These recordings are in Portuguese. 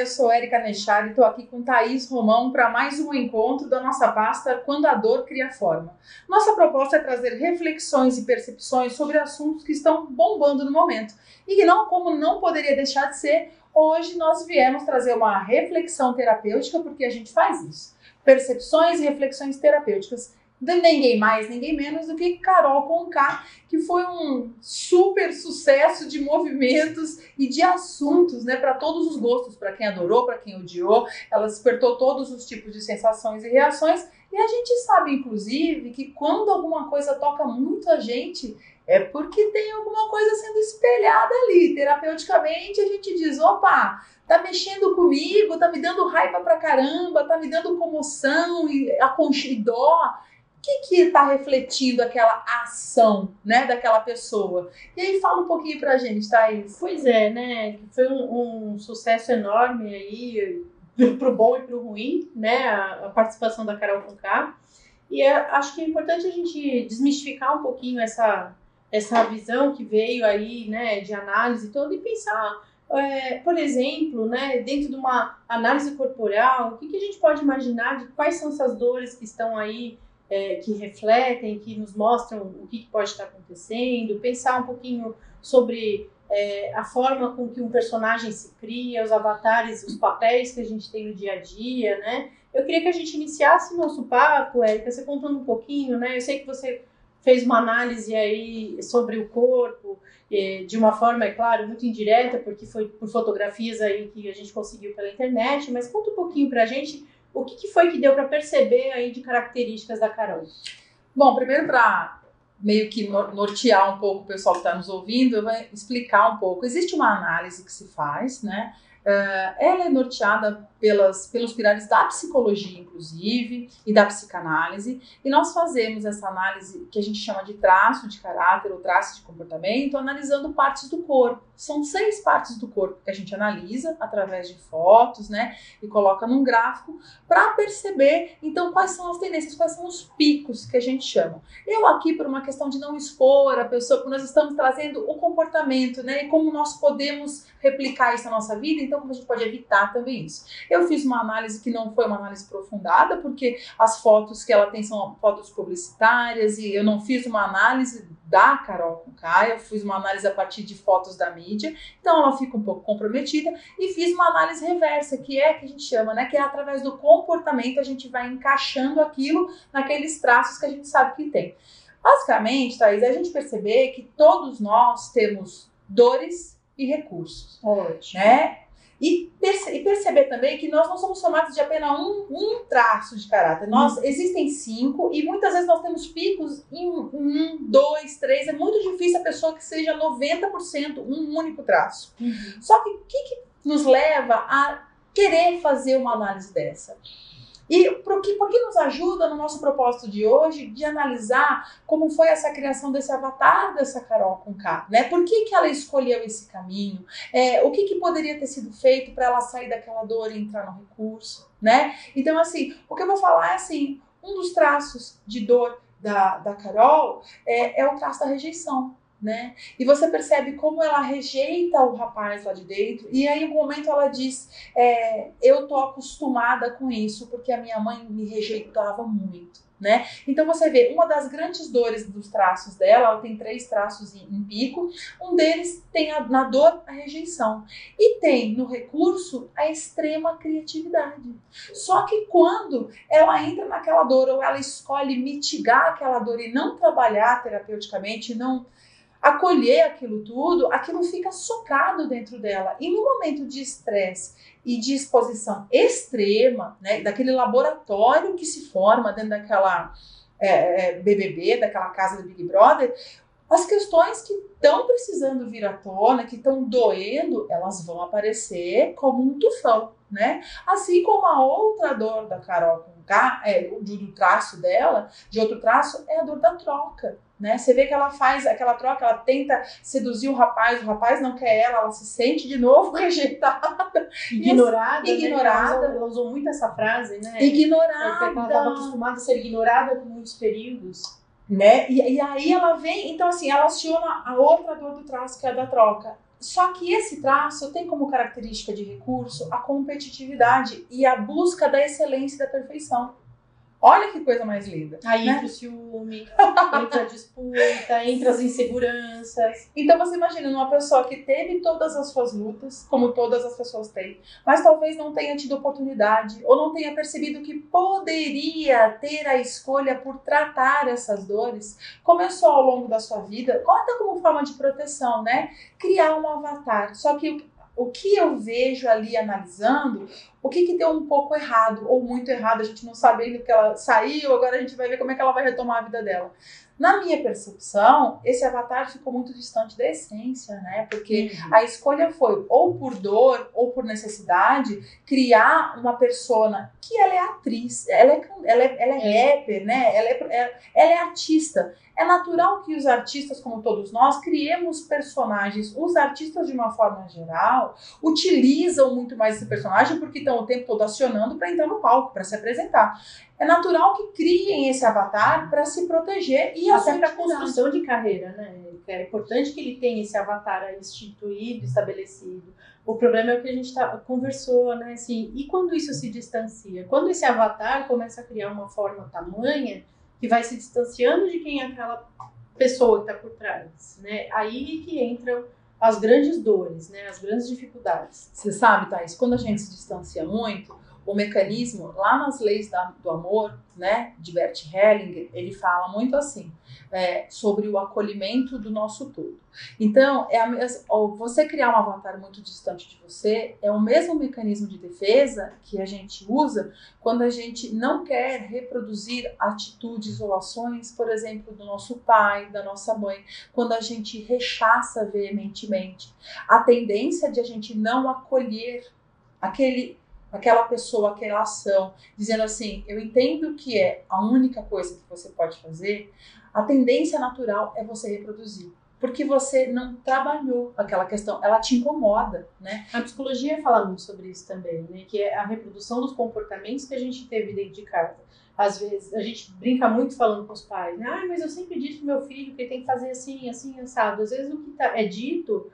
Eu sou Erika Nechar e estou aqui com Thaís Romão para mais um encontro da nossa pasta Quando a Dor Cria Forma. Nossa proposta é trazer reflexões e percepções sobre assuntos que estão bombando no momento. E não, como não poderia deixar de ser, hoje nós viemos trazer uma reflexão terapêutica, porque a gente faz isso. Percepções e reflexões terapêuticas ninguém mais, ninguém menos do que Carol Conká, que foi um super sucesso de movimentos e de assuntos, né, para todos os gostos, para quem adorou, para quem odiou. Ela despertou todos os tipos de sensações e reações. E a gente sabe, inclusive, que quando alguma coisa toca muito a gente, é porque tem alguma coisa sendo espelhada ali. Terapeuticamente, a gente diz: opa, tá mexendo comigo, tá me dando raiva pra caramba, tá me dando comoção e aconchego dó que que está refletindo aquela ação, né, daquela pessoa? E aí fala um pouquinho para a gente, Thaís. Pois é, né, foi um, um sucesso enorme aí, pro bom e pro ruim, né, a, a participação da Carol Conká. E é, acho que é importante a gente desmistificar um pouquinho essa, essa visão que veio aí, né, de análise toda e pensar é, por exemplo, né, dentro de uma análise corporal, o que, que, a gente pode imaginar de quais são essas dores que estão aí é, que refletem, que nos mostram o que, pode estar acontecendo, pensar um pouquinho sobre é, a forma com que um personagem se cria, os avatares, os papéis que a gente tem no dia a dia, né? Eu queria que a gente iniciasse nosso papo, Érica, você contando um pouquinho, né? Eu sei que você fez uma análise aí sobre o corpo, é, de uma forma, é claro, muito indireta, porque foi por fotografias aí que a gente conseguiu pela internet, mas conta um pouquinho pra gente o que, que foi que deu para perceber aí de características da Carol? Bom, primeiro para meio que nortear um pouco o pessoal que está nos ouvindo, eu vou explicar um pouco. Existe uma análise que se faz, né? Uh, ela é norteada pelas, pelos pilares da psicologia, inclusive, e da psicanálise, e nós fazemos essa análise que a gente chama de traço de caráter ou traço de comportamento, analisando partes do corpo. São seis partes do corpo que a gente analisa através de fotos, né, e coloca num gráfico para perceber, então, quais são as tendências, quais são os picos que a gente chama. Eu aqui, por uma questão de não expor a pessoa, porque nós estamos trazendo o comportamento, né, e como nós podemos replicar isso na nossa vida, então como a gente pode evitar também isso. Eu fiz uma análise que não foi uma análise aprofundada, porque as fotos que ela tem são fotos publicitárias e eu não fiz uma análise da Carol com Caia, eu fiz uma análise a partir de fotos da mídia, então ela fica um pouco comprometida e fiz uma análise reversa, que é que a gente chama, né, que é através do comportamento a gente vai encaixando aquilo naqueles traços que a gente sabe que tem. Basicamente, Thaís, é a gente perceber que todos nós temos dores e recursos. Ótimo. Né? E, perce e, perceber também que nós não somos formados de apenas um, um traço de caráter. Nós uhum. existem cinco e muitas vezes nós temos picos em um, dois, três. É muito difícil a pessoa que seja 90% um único traço. Uhum. Só que o que, que nos leva a querer fazer uma análise dessa? E por que, por que nos ajuda no nosso propósito de hoje de analisar como foi essa criação desse avatar dessa Carol com K, né? Por que, que ela escolheu esse caminho? É, o que, que poderia ter sido feito para ela sair daquela dor e entrar no recurso, né? Então, assim, o que eu vou falar é assim, um dos traços de dor da, da Carol é, é o traço da rejeição né? E você percebe como ela rejeita o rapaz lá de dentro. E aí, um momento, ela diz: é, Eu tô acostumada com isso porque a minha mãe me rejeitava muito. Né? Então você vê uma das grandes dores dos traços dela, ela tem três traços em, em pico, um deles tem a, na dor a rejeição e tem no recurso a extrema criatividade. Só que quando ela entra naquela dor ou ela escolhe mitigar aquela dor e não trabalhar terapeuticamente, não acolher aquilo tudo, aquilo fica socado dentro dela. E no momento de estresse e de exposição extrema, né, daquele laboratório que se forma dentro daquela é, BBB, é, daquela casa do Big Brother, as questões que estão precisando vir à tona, que estão doendo, elas vão aparecer como um tufão, né? Assim como a outra dor da Carol com K, é, do, traço dela, de outro traço, é a dor da troca. Né? Você vê que ela faz aquela troca, ela tenta seduzir o rapaz, o rapaz não quer ela, ela se sente de novo rejeitada. Ignorada. Né? Ignorada. Ela, usou, ela, usou, muito essa frase, né? Ignorada. Ela estava acostumada a ser ignorada por muitos períodos. Né? E, e aí ela vem, então assim, ela aciona a outra dor do traço, que é a da troca. só que esse traço tem como característica de recurso a competitividade e a busca da excelência e da perfeição. Olha que coisa mais linda. Aí né? entra o ciúme, entra a disputa, entra as inseguranças. Então você imagina uma pessoa que teve todas as suas lutas, como todas as pessoas têm, mas talvez não tenha tido oportunidade ou não tenha percebido que poderia ter a escolha por tratar essas dores, começou ao longo da sua vida, até como forma de proteção, né? Criar um avatar. Só que o que eu vejo ali analisando, o que, que deu um pouco errado ou muito errado, a gente não sabendo que ela saiu, agora a gente vai ver como é que ela vai retomar a vida dela. Na minha percepção, esse avatar ficou muito distante da essência, né? Porque uhum. a escolha foi, ou por dor, ou por necessidade, criar uma persona que ela é atriz, ela é, ela é, ela é rapper, né? Ela é, ela é artista. É natural que os artistas, como todos nós, criemos personagens. Os artistas, de uma forma geral, utilizam muito mais esse personagem porque estão o tempo todo acionando para entrar no palco, para se apresentar. É natural que criem esse avatar para se proteger e até para construção de carreira, né? É importante que ele tenha esse avatar instituído, estabelecido. O problema é o que a gente tá, conversou, né? Assim, e quando isso se distancia? Quando esse avatar começa a criar uma forma tamanha que vai se distanciando de quem é aquela pessoa que está por trás, né? Aí que entram as grandes dores, né? As grandes dificuldades. Você sabe, Thais, quando a gente se distancia muito, o mecanismo, lá nas leis da, do amor, né, de Bert Hellinger, ele fala muito assim, é, sobre o acolhimento do nosso todo. Então, é a, você criar um avatar muito distante de você é o mesmo mecanismo de defesa que a gente usa quando a gente não quer reproduzir atitudes ou ações, por exemplo, do nosso pai, da nossa mãe, quando a gente rechaça veementemente. A tendência de a gente não acolher aquele aquela pessoa, aquela ação, dizendo assim: eu entendo que é a única coisa que você pode fazer, a tendência natural é você reproduzir. Porque você não trabalhou aquela questão, ela te incomoda, né? A psicologia fala muito sobre isso também, né? Que é a reprodução dos comportamentos que a gente teve dentro de casa. Às vezes, a gente brinca muito falando com os pais, né? Ah, mas eu sempre disse pro meu filho que ele tem que fazer assim, assim, assado. Às vezes o que tá, é dito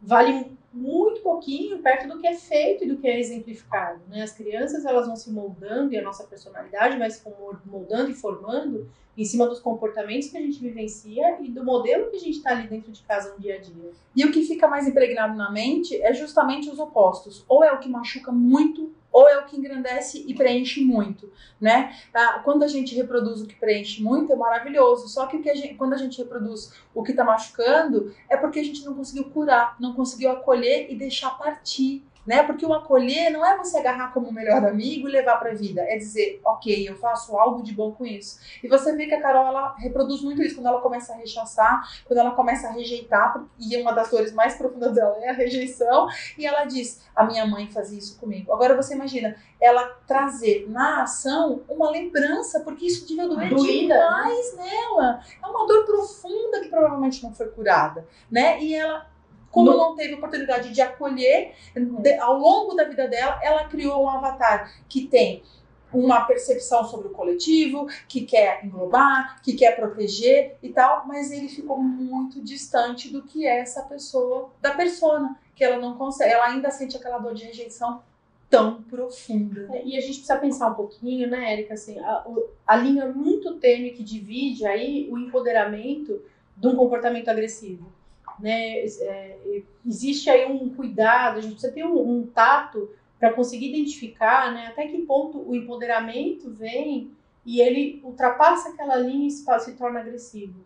vale muito pouquinho perto do que é feito e do que é exemplificado. Né? As crianças elas vão se moldando e a nossa personalidade vai se moldando e formando em cima dos comportamentos que a gente vivencia e do modelo que a gente está ali dentro de casa no dia a dia. E o que fica mais impregnado na mente é justamente os opostos. Ou é o que machuca muito ou é o que engrandece e preenche muito, né? Ah, quando a gente reproduz o que preenche muito, é maravilhoso. Só que, que a gente, quando a gente reproduz o que está machucando, é porque a gente não conseguiu curar, não conseguiu acolher e deixar partir né? Porque o acolher não é você agarrar como melhor amigo e levar para a vida, é dizer, ok, eu faço algo de bom com isso. E você vê que a Carol ela reproduz muito isso quando ela começa a rechaçar, quando ela começa a rejeitar, e uma das dores mais profundas dela é a rejeição, e ela diz, a minha mãe fazia isso comigo. Agora você imagina ela trazer na ação uma lembrança, porque isso devia doer Doída, demais né? nela. É uma dor profunda que provavelmente não foi curada, né? E ela como não teve oportunidade de acolher, de, ao longo da vida dela, ela criou um avatar que tem uma percepção sobre o coletivo, que quer englobar, que quer proteger e tal, mas ele ficou muito distante do que é essa pessoa, da persona, que ela não consegue, ela ainda sente aquela dor de rejeição tão profunda. É, e a gente precisa pensar um pouquinho, né, Érica, assim, a, a linha muito tênue que divide aí o empoderamento de um comportamento agressivo né? É, existe aí um cuidado, a gente precisa ter um, um tato para conseguir identificar, né? Até que ponto o empoderamento vem e ele ultrapassa aquela linha e se, se torna agressivo.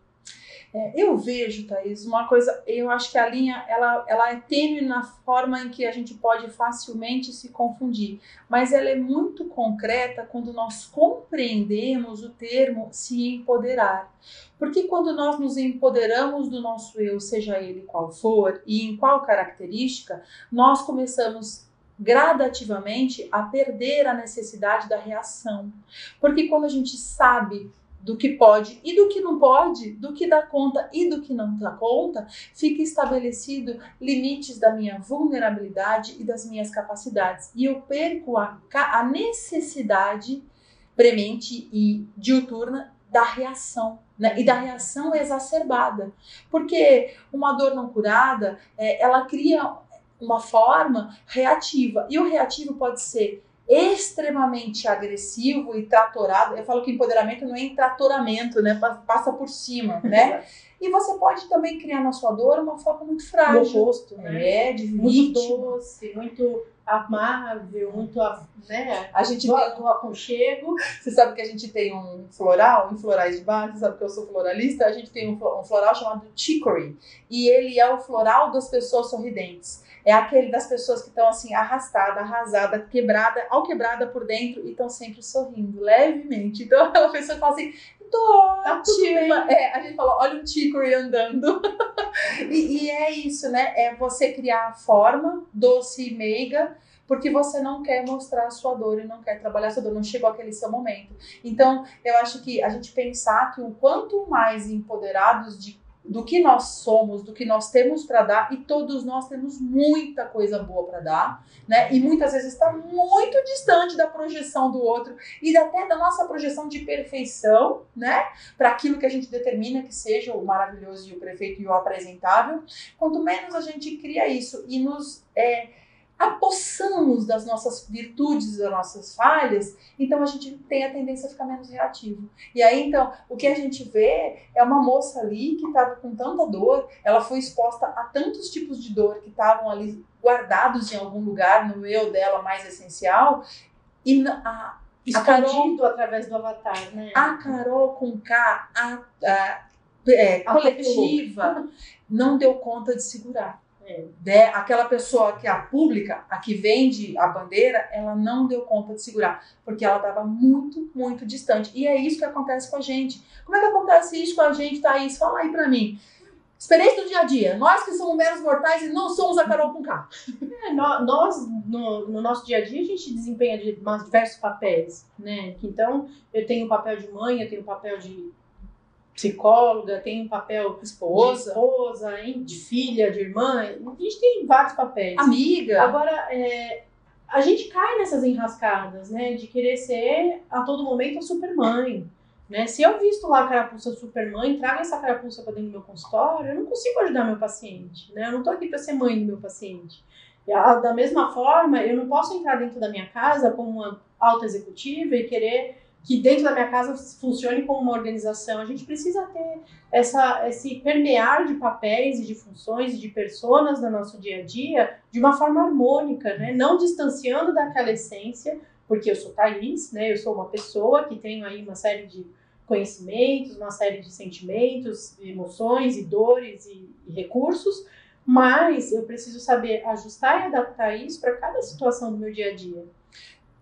É, eu vejo, Thaís, uma coisa, eu acho que a linha ela, ela é tênue na forma em que a gente pode facilmente se confundir, mas ela é muito concreta quando nós compreendemos o termo se empoderar. Porque quando nós nos empoderamos do nosso eu, seja ele qual for e em qual característica, nós começamos gradativamente a perder a necessidade da reação. Porque quando a gente sabe do que pode e do que não pode, do que dá conta e do que não dá conta, fica estabelecido limites da minha vulnerabilidade e das minhas capacidades. E eu perco a, a necessidade premente e diuturna da reação. Né? E da reação exacerbada. Porque uma dor não curada, é, ela cria uma forma reativa. E o reativo pode ser extremamente agressivo e tratorado. Eu falo que empoderamento não é entratoramento, né? Passa por cima, né? E você pode também criar na sua dor uma forma muito frágil. No rosto, né? É, de Muito doce, muito amável, muito, né? A gente Do, tem, do aconchego. você sabe que a gente tem um floral, um florais de bar, você sabe que eu sou floralista, a gente tem um flo- floral chamado chicory. E ele é o floral das pessoas sorridentes. É aquele das pessoas que estão assim, arrastada, arrasada, quebrada, ao quebrada por dentro e estão sempre sorrindo, levemente. Então aquela pessoa fala assim, tô Tá ótima. É, a gente fala, olha um chicory andando. e, e é isso, né? É você criar a forma doce e meiga, porque você não quer mostrar a sua dor e não quer trabalhar a sua dor, não chegou aquele seu momento. Então, eu acho que a gente pensar que o quanto mais empoderados de do que nós somos, do que nós temos para dar, e todos nós temos muita coisa boa para dar, né? E muitas vezes está muito distante da projeção do outro e até da nossa projeção de perfeição, né? Para aquilo que a gente determina que seja o maravilhoso e o perfeito e o apresentável. Quanto menos a gente cria isso e nos é, apossamos das nossas virtudes, das nossas falhas, então a gente tem a tendência a ficar menos reativo. E aí, então, o que a gente vê é uma moça ali que estava com tanta dor, ela foi exposta a tantos tipos de dor que estavam ali guardados em algum lugar no eu dela mais essencial, e a, Carol- Escondido através do avatar, né? a Carol com K, a, a- é, A coletiva, não deu conta de segurar. É. Né? Aquela pessoa que é a pública, a que vende a bandeira, ela não deu conta de segurar, porque ela estava muito, muito distante. E é isso que acontece com a gente. Como é que acontece isso com a gente, Thaís? Fala aí pra mim. Experiência do dia a dia. Nós que somos meros mortais e não somos a Carol com K. É, nó- nós, no, no nosso dia a dia, a gente desempenha diversos papéis, né? Então, eu tenho o papel de mãe, eu tenho o papel de psicóloga, tenho o papel de Esposa, esposa, hein, de filha, de irmã. A gente tem vários papéis. amiga. Agora, é, a gente cai nessas enrascadas, né? De querer ser a todo momento a supermãe. Né? Se eu visto lá a carapuça supermãe, trago essa carapuça para dentro do meu consultório, eu não consigo ajudar meu paciente. Né? Eu não estou aqui para ser mãe do meu paciente. E a- da mesma forma, eu não posso entrar dentro da minha casa como uma alta executiva e querer que dentro da minha casa funcione como uma organização. A gente precisa ter essa, esse permear de papéis e de funções e de personas no nosso dia a dia de uma forma harmônica, né? não distanciando daquela essência, porque eu sou Thaís, né? eu sou uma pessoa que tenho aí uma série de conhecimentos, uma série de sentimentos, emoções e dores e, e recursos, mas eu preciso saber ajustar e adaptar isso para cada situação do meu dia a dia.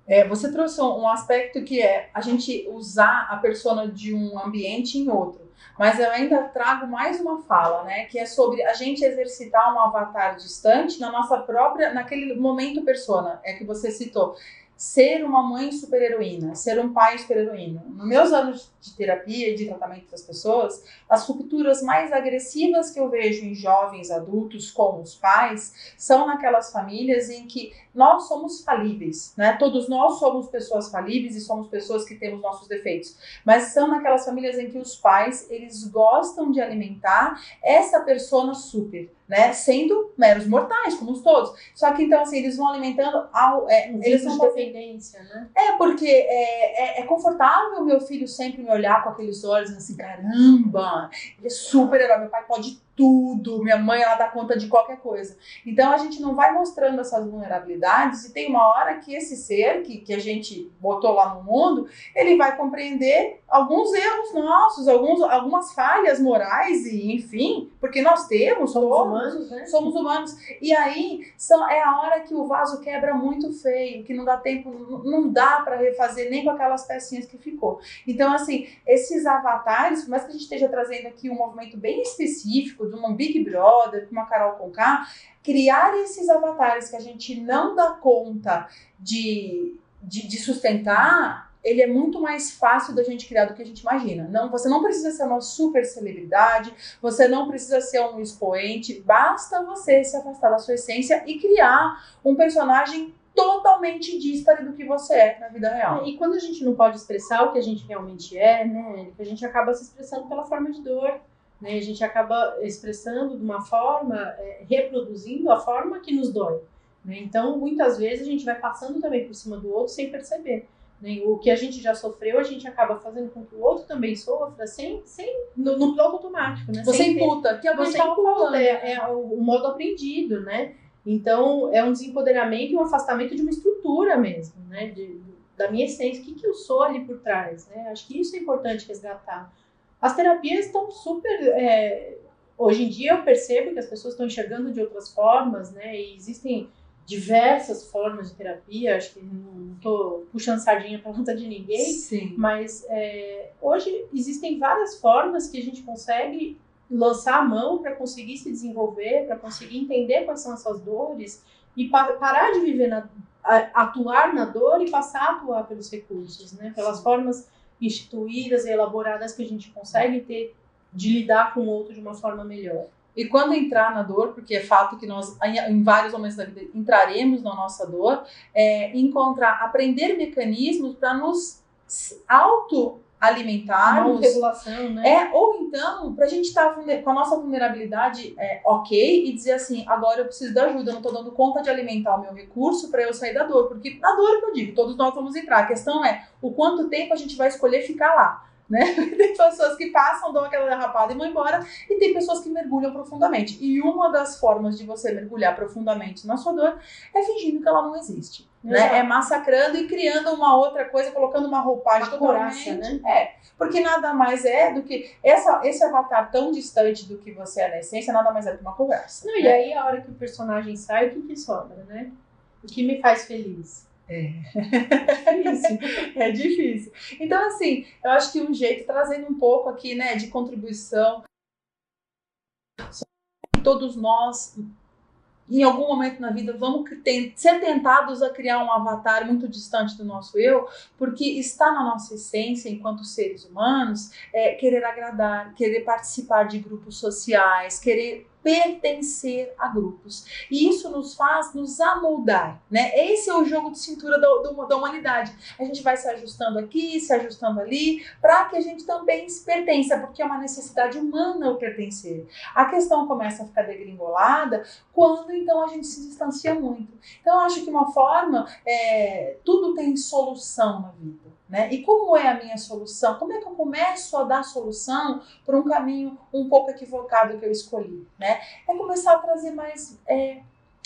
É, você trouxe um aspecto que é a gente usar a persona de um ambiente em outro. Mas eu ainda trago mais uma fala, né? Que é sobre a gente exercitar um avatar distante na nossa própria, naquele momento persona, é que você citou. Ser uma mãe super-heroína, ser um pai super-heroína. Nos meus anos de terapia e de tratamento das pessoas, as rupturas mais agressivas que eu vejo em jovens adultos com os pais são naquelas famílias em que nós somos falíveis, né? Todos nós somos pessoas falíveis e somos pessoas que temos nossos defeitos. Mas são naquelas famílias em que os pais, eles gostam de alimentar essa persona super, né? Sendo meros mortais, como todos. Só que então assim, eles vão alimentando ao, é, eles são de dependência, né? é, porque é, é, é confortável meu filho sempre me olhar com aqueles olhos assim, caramba, ele é super herói, meu pai pode tudo, minha mãe ela dá conta de qualquer coisa. Então a gente não vai mostrando essas vulnerabilidades e tem uma hora que esse ser que, que a gente botou lá no mundo, ele vai compreender alguns erros nossos, alguns, algumas falhas morais e enfim, porque nós temos Somos todos, humanos, né? somos humanos. E aí são, é a hora que o vaso quebra muito feio, que não dá tempo, não- não dá para refazer nem com aquelas pecinhas que ficou. Então, assim, esses avatares, por mais que a gente esteja trazendo aqui um movimento bem específico, de uma Big Brother, de uma Carol Conká, criar esses avatares que a gente não dá conta de, de, de sustentar. Ele é muito mais fácil da gente criar do que a gente imagina. Não, você não precisa ser uma super celebridade, você não precisa ser um expoente, basta você se afastar da sua essência e criar um personagem totalmente díspare do que você é na vida real. E quando a gente não pode expressar o que a gente realmente é, né, a gente acaba se expressando pela forma de dor. Né? A gente acaba expressando de uma forma, é, reproduzindo a forma que nos dói. Né? Então, muitas vezes a gente vai passando também por cima do outro sem perceber. Né? O que a gente já sofreu, a gente acaba fazendo com que o outro também sofra sem, sem no, no piloto automático. Né? Você sem imputa, que é o que você a gente tava falando. é, é o, o modo aprendido, né? Então, é um desempoderamento e um afastamento de uma estrutura mesmo, né? De, da minha essência, o que, que eu sou ali por trás, né? Acho que isso é importante resgatar. As terapias estão super. É, hoje em dia eu percebo que as pessoas estão enxergando de outras formas, né? E existem diversas formas de terapia. Acho que não estou puxando sardinha para conta de ninguém, Sim. mas é, hoje existem várias formas que a gente consegue lançar a mão para conseguir se desenvolver, para conseguir entender quais são essas dores e pa parar de viver na, atuar na dor e passar a atuar pelos recursos, né? Pelas Sim. formas instituídas e elaboradas que a gente consegue ter de lidar com o outro de uma forma melhor. E quando entrar na dor, porque é fato que nós, em- vários momentos da vida, entraremos na nossa dor, é encontrar, aprender mecanismos para nos auto-alimentarmos. regulação, né? É, ou então, pra gente estar com a nossa vulnerabilidade é, ok e dizer assim, agora eu preciso de ajuda, eu não tô dando conta de alimentar o meu recurso para eu sair da dor. Porque na dor que eu digo, todos nós vamos entrar. A questão é o quanto tempo a gente vai escolher ficar lá. Né? Tem pessoas que passam, dão aquela derrapada e vão embora, e tem pessoas que mergulham profundamente. E uma das formas de você mergulhar profundamente na sua dor é fingindo que ela não existe. Né? É massacrando e criando uma outra coisa, colocando uma roupagem Uma totalmente. couraça, né? É, porque nada mais é do que essa, esse avatar tão distante do que você é na essência, nada mais é do que uma conversa. Não, e né? aí a hora que o personagem sai, o que, que sobra, né? O que me faz feliz? É. Difícil. É difícil. Então, assim, eu acho que um jeito, trazendo um pouco aqui, né, de contribuição, todos nós, em algum momento na vida, vamos ser tentados a criar um avatar muito distante do nosso eu, porque está na nossa essência, enquanto seres humanos, é, querer agradar, querer participar de grupos sociais, querer pertencer a grupos. E isso nos faz nos amoldar, né? Esse é o jogo de cintura da, da humanidade. A gente vai se ajustando aqui, se ajustando ali, para que a gente também se pertença, porque é uma necessidade humana o pertencer. A questão começa a ficar degringolada quando então a gente se distancia muito. Então, eu acho que uma forma, é, tudo tem solução na vida. Né? E como é a minha solução? Como é que eu começo a dar solução para um caminho um pouco equivocado que eu escolhi? Né? É começar a trazer mais é,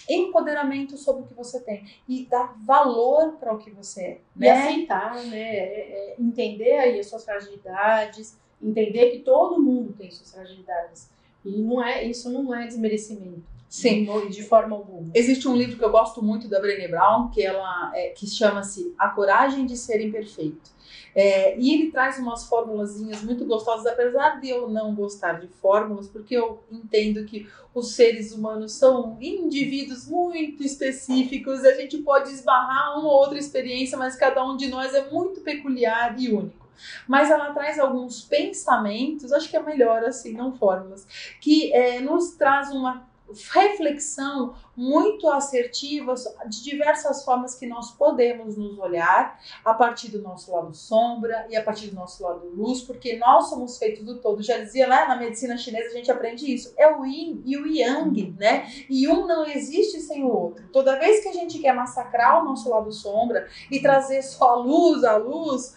empoderamento sobre o que você tem e dar valor para o que você é. E Né? aceitar, né? É- é entender aí as suas fragilidades, entender que todo mundo tem suas fragilidades. E não é, isso não é desmerecimento. Sim. De, de forma alguma. Existe um livro que eu gosto muito da Brené Brown, que ela é, que chama-se A Coragem de Ser Imperfeito. É, e ele traz umas formulazinhas muito gostosas, apesar de eu não gostar de fórmulas, porque eu entendo que os seres humanos são indivíduos muito específicos, a gente pode esbarrar uma ou outra experiência, mas cada um de nós é muito peculiar e único. Mas ela traz alguns pensamentos, acho que é melhor assim, não fórmulas, que é, nos traz uma reflexão muito assertiva de diversas formas que nós podemos nos olhar a partir do nosso lado sombra e a partir do nosso lado luz, porque nós somos feitos do todo. Já dizia lá na medicina chinesa, a gente aprende isso. É o yin e o yang, né? E um não existe sem o outro. Toda vez que a gente quer massacrar o nosso lado sombra e trazer só a luz, a luz,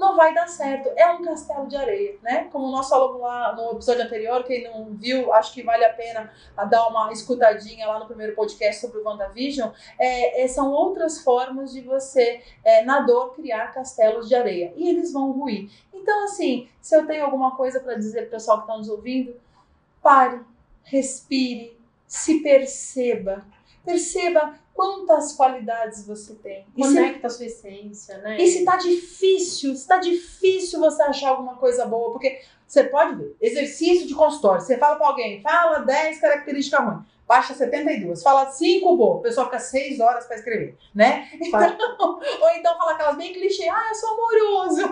não vai dar certo. É um castelo de areia, né? Como nós falamos lá no episódio anterior, quem não viu, acho que vale a pena dar uma escutadinha lá no primeiro podcast sobre o WandaVision. É, é, são outras formas de você, é, na dor, criar castelos de areia. E eles vão ruir. Então, assim, se eu tenho alguma coisa para dizer pro pessoal que está nos ouvindo, pare, respire, se perceba. Perceba quantas qualidades você tem. E se Conecta a sua essência, né? e se tá difícil, se tá difícil você achar alguma coisa boa, porque você pode ver, exercício de consultório, você fala pra alguém, fala 10 características ruins. baixa 72. Fala 5 boa, o pessoal fica 6 horas para escrever, né? Então, ou então fala aquelas bem clichê, ah, eu sou amoroso,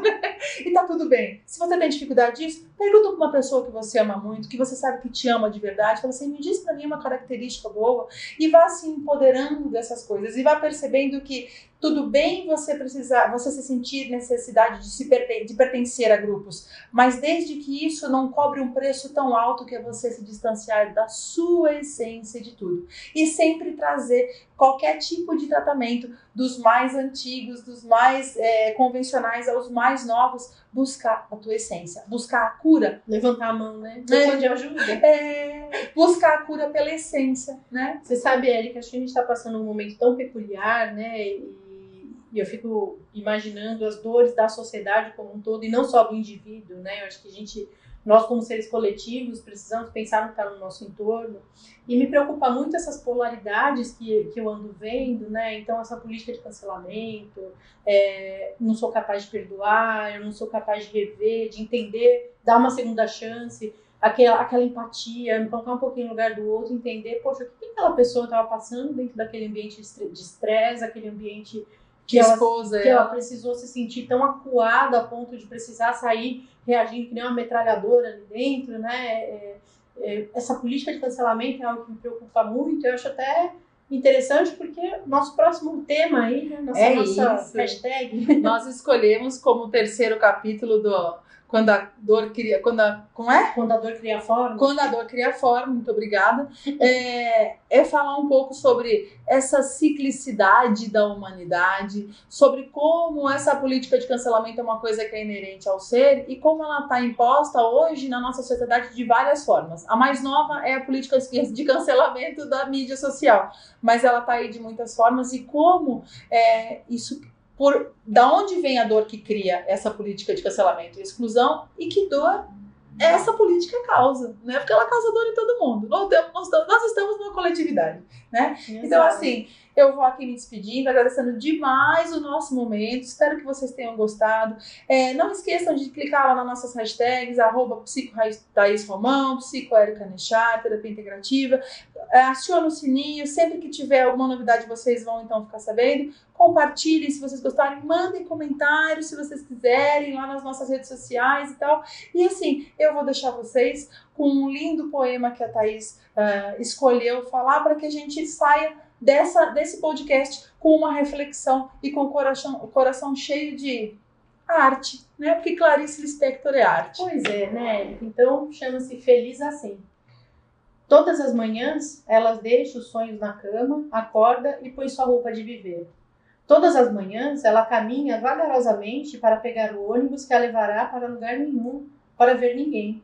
e tá tudo bem. Se você tem dificuldade disso, pergunta pra uma pessoa que você ama muito, que você sabe que te ama de verdade, fala assim, me diz pra mim uma característica boa, e vá se empoderando dessas coisas, e vá percebendo que tudo bem você precisar, você se sentir necessidade de se de pertencer a grupos, mas desde que isso não cobre um preço tão alto que é você se distanciar da sua essência de tudo. E sempre trazer qualquer tipo de tratamento, dos mais antigos, dos mais é, convencionais aos mais novos, buscar a tua essência, buscar a cura. Levantar a mão, né? É, de ajuda. É, buscar a cura pela essência, né? Você sabe, Erika, acho que a gente está passando um momento tão peculiar, né? E e eu fico imaginando as dores da sociedade como um todo e não só do indivíduo, né? Eu acho que a gente, nós como seres coletivos, precisamos pensar no que está no nosso entorno. E me preocupa muito essas polaridades que, que eu ando vendo, né? Então, essa política de cancelamento, é, não sou capaz de perdoar, eu não sou capaz de rever, de entender, dar uma segunda chance aquela, aquela empatia, me colocar um pouquinho no lugar do outro, entender, poxa, o que aquela pessoa estava passando dentro daquele ambiente de estresse, aquele ambiente que, ela, que ela precisou se sentir tão acuada a ponto de precisar sair reagindo que nem uma metralhadora ali dentro, né? É, é, essa política de cancelamento é algo que me preocupa muito. Eu acho até interessante porque nosso próximo tema aí, né? Nossa, é nossa isso. hashtag. Nós escolhemos como terceiro capítulo do quando a dor cria. Quando a, como é? Quando a dor cria forma. Quando a dor cria forma, muito obrigada. É, é falar um pouco sobre essa ciclicidade da humanidade, sobre como essa política de cancelamento é uma coisa que é inerente ao ser e como ela está imposta hoje na nossa sociedade de várias formas. A mais nova é a política de cancelamento da mídia social, mas ela está aí de muitas formas e como é, isso por da onde vem a dor que cria essa política de cancelamento e exclusão e que dor essa política causa, né? Porque ela causa dor em todo mundo. Nós, nós estamos numa coletividade, né? Exato. Então, assim, eu vou aqui me despedindo, agradecendo demais o nosso momento. Espero que vocês tenham gostado. É, não esqueçam de clicar lá nas nossas hashtags, arroba psico terapia integrativa. É, aciona o sininho, sempre que tiver alguma novidade vocês vão então ficar sabendo. Compartilhem se vocês gostarem, mandem comentários se vocês quiserem lá nas nossas redes sociais e tal. E assim, eu vou deixar vocês com um lindo poema que a Thaís uh, escolheu falar para que a gente saia dessa, desse podcast com uma reflexão e com o coração, o coração cheio de arte, né? Porque Clarice Lispector é arte. Pois é, né? Então chama-se Feliz Assim. Todas as manhãs, elas deixam os sonhos na cama, acorda e põe sua roupa de viver. Todas as manhãs, ela caminha vagarosamente para pegar o ônibus que a levará para lugar nenhum, para ver ninguém.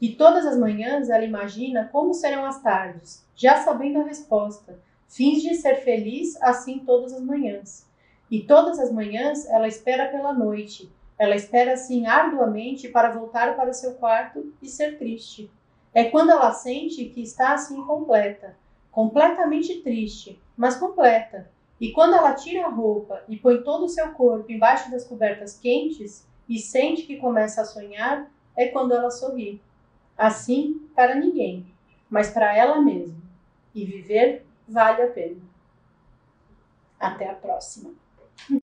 E todas as manhãs, ela imagina como serão as tardes, já sabendo a resposta, Finge ser feliz assim todas as manhãs. E todas as manhãs ela espera pela noite. Ela espera assim arduamente para voltar para seu quarto e ser triste. É quando ela sente que está assim completa, completamente triste, mas completa. E quando ela tira a roupa e põe todo o seu corpo embaixo das cobertas quentes e sente que começa a sonhar, é quando ela sorri. Assim, para ninguém, mas para ela mesma. E viver vale a pena. Até a próxima.